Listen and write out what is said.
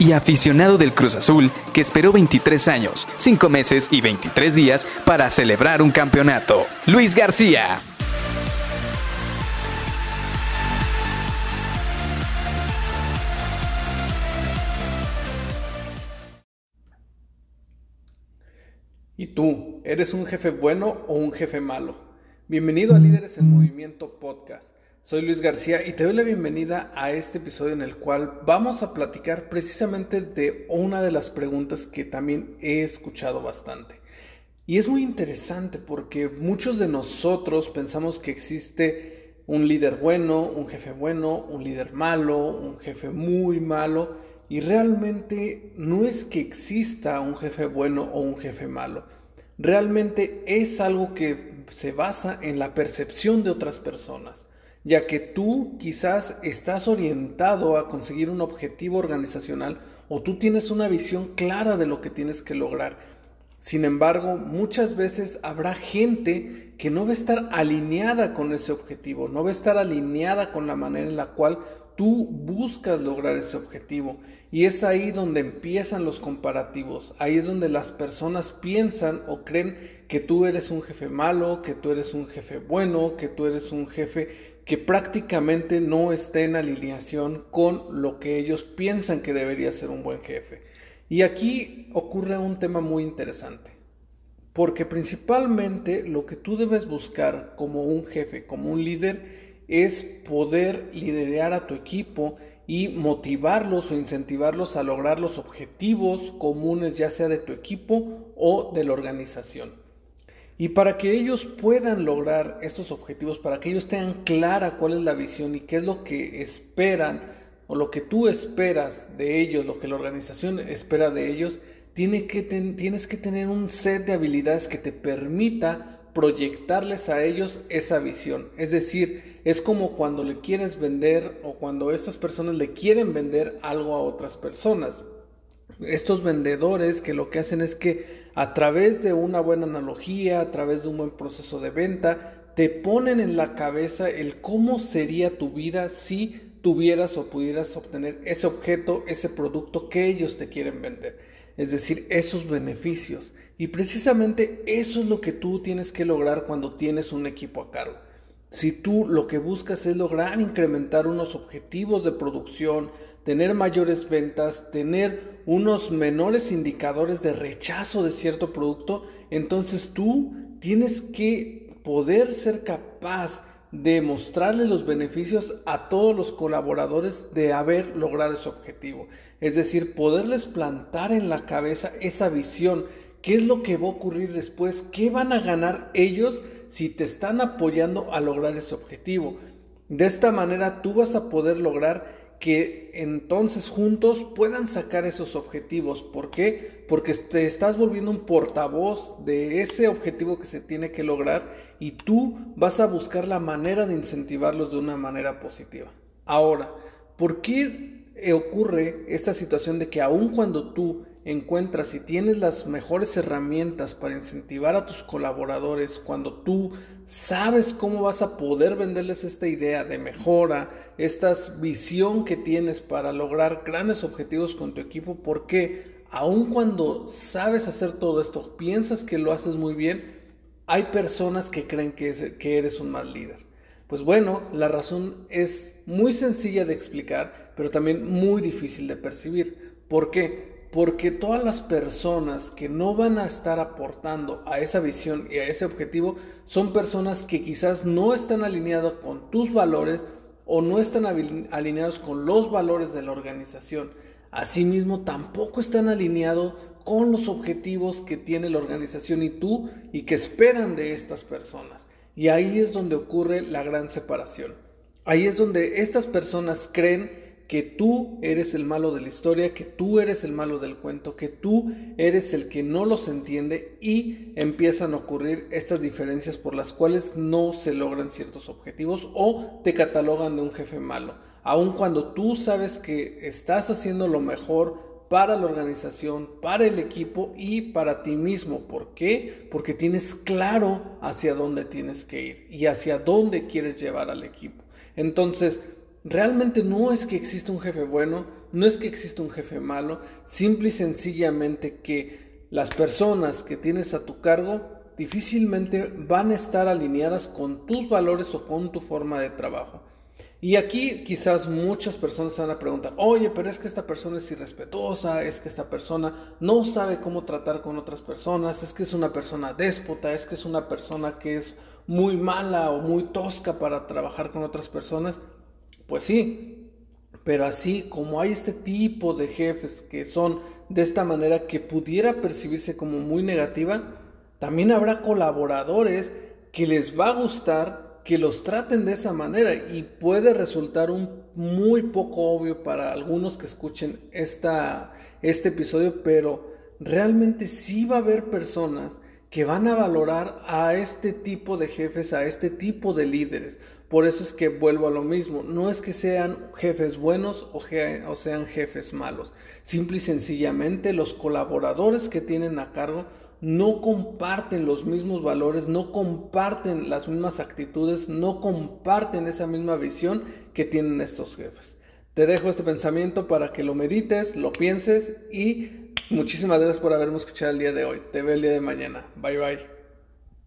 y aficionado del Cruz Azul que esperó 23 años, 5 meses y 23 días para celebrar un campeonato. Luis García. ¿Y tú, eres un jefe bueno o un jefe malo? Bienvenido a Líderes en Movimiento Podcast. Soy Luis García y te doy la bienvenida a este episodio en el cual vamos a platicar precisamente de una de las preguntas que también he escuchado bastante. Y es muy interesante porque muchos de nosotros pensamos que existe un líder bueno, un jefe bueno, un líder malo, un jefe muy malo. Y realmente no es que exista un jefe bueno o un jefe malo. Realmente es algo que se basa en la percepción de otras personas ya que tú quizás estás orientado a conseguir un objetivo organizacional o tú tienes una visión clara de lo que tienes que lograr. Sin embargo, muchas veces habrá gente que no va a estar alineada con ese objetivo, no va a estar alineada con la manera en la cual tú buscas lograr ese objetivo. Y es ahí donde empiezan los comparativos, ahí es donde las personas piensan o creen que tú eres un jefe malo, que tú eres un jefe bueno, que tú eres un jefe que prácticamente no está en alineación con lo que ellos piensan que debería ser un buen jefe. Y aquí ocurre un tema muy interesante, porque principalmente lo que tú debes buscar como un jefe, como un líder, es poder liderar a tu equipo y motivarlos o incentivarlos a lograr los objetivos comunes, ya sea de tu equipo o de la organización. Y para que ellos puedan lograr estos objetivos, para que ellos tengan clara cuál es la visión y qué es lo que esperan o lo que tú esperas de ellos, lo que la organización espera de ellos, que tienes que tener un set de habilidades que te permita proyectarles a ellos esa visión. Es decir, es como cuando le quieres vender o cuando estas personas le quieren vender algo a otras personas. Estos vendedores que lo que hacen es que a través de una buena analogía, a través de un buen proceso de venta, te ponen en la cabeza el cómo sería tu vida si tuvieras o pudieras obtener ese objeto, ese producto que ellos te quieren vender. Es decir, esos beneficios. Y precisamente eso es lo que tú tienes que lograr cuando tienes un equipo a cargo. Si tú lo que buscas es lograr incrementar unos objetivos de producción, tener mayores ventas, tener unos menores indicadores de rechazo de cierto producto, entonces tú tienes que poder ser capaz de mostrarle los beneficios a todos los colaboradores de haber logrado ese objetivo. Es decir, poderles plantar en la cabeza esa visión. ¿Qué es lo que va a ocurrir después? ¿Qué van a ganar ellos si te están apoyando a lograr ese objetivo? De esta manera tú vas a poder lograr que entonces juntos puedan sacar esos objetivos. ¿Por qué? Porque te estás volviendo un portavoz de ese objetivo que se tiene que lograr y tú vas a buscar la manera de incentivarlos de una manera positiva. Ahora, ¿por qué ocurre esta situación de que aun cuando tú encuentras y tienes las mejores herramientas para incentivar a tus colaboradores, cuando tú sabes cómo vas a poder venderles esta idea de mejora, esta visión que tienes para lograr grandes objetivos con tu equipo, porque aun cuando sabes hacer todo esto, piensas que lo haces muy bien, hay personas que creen que, que eres un mal líder. Pues bueno, la razón es muy sencilla de explicar, pero también muy difícil de percibir. ¿Por qué? Porque todas las personas que no van a estar aportando a esa visión y a ese objetivo son personas que quizás no están alineadas con tus valores o no están alineados con los valores de la organización. Asimismo, tampoco están alineados con los objetivos que tiene la organización y tú y que esperan de estas personas. Y ahí es donde ocurre la gran separación. Ahí es donde estas personas creen que tú eres el malo de la historia, que tú eres el malo del cuento, que tú eres el que no los entiende y empiezan a ocurrir estas diferencias por las cuales no se logran ciertos objetivos o te catalogan de un jefe malo. Aun cuando tú sabes que estás haciendo lo mejor, para la organización, para el equipo y para ti mismo. ¿Por qué? Porque tienes claro hacia dónde tienes que ir y hacia dónde quieres llevar al equipo. Entonces, realmente no es que exista un jefe bueno, no es que exista un jefe malo, simple y sencillamente que las personas que tienes a tu cargo difícilmente van a estar alineadas con tus valores o con tu forma de trabajo. Y aquí quizás muchas personas se van a preguntar, oye, pero es que esta persona es irrespetuosa, es que esta persona no sabe cómo tratar con otras personas, es que es una persona déspota, es que es una persona que es muy mala o muy tosca para trabajar con otras personas. Pues sí, pero así como hay este tipo de jefes que son de esta manera que pudiera percibirse como muy negativa, también habrá colaboradores que les va a gustar que los traten de esa manera y puede resultar un muy poco obvio para algunos que escuchen esta, este episodio, pero realmente sí va a haber personas que van a valorar a este tipo de jefes, a este tipo de líderes. Por eso es que vuelvo a lo mismo, no es que sean jefes buenos o, sean jefes malos, simple y sencillamente los colaboradores que tienen a cargo no comparten los mismos valores, no comparten las mismas actitudes, no comparten esa misma visión que tienen estos jefes. Te dejo este pensamiento para que lo medites, lo pienses y muchísimas gracias por haberme escuchado el día de hoy. Te veo el día de mañana. Bye bye.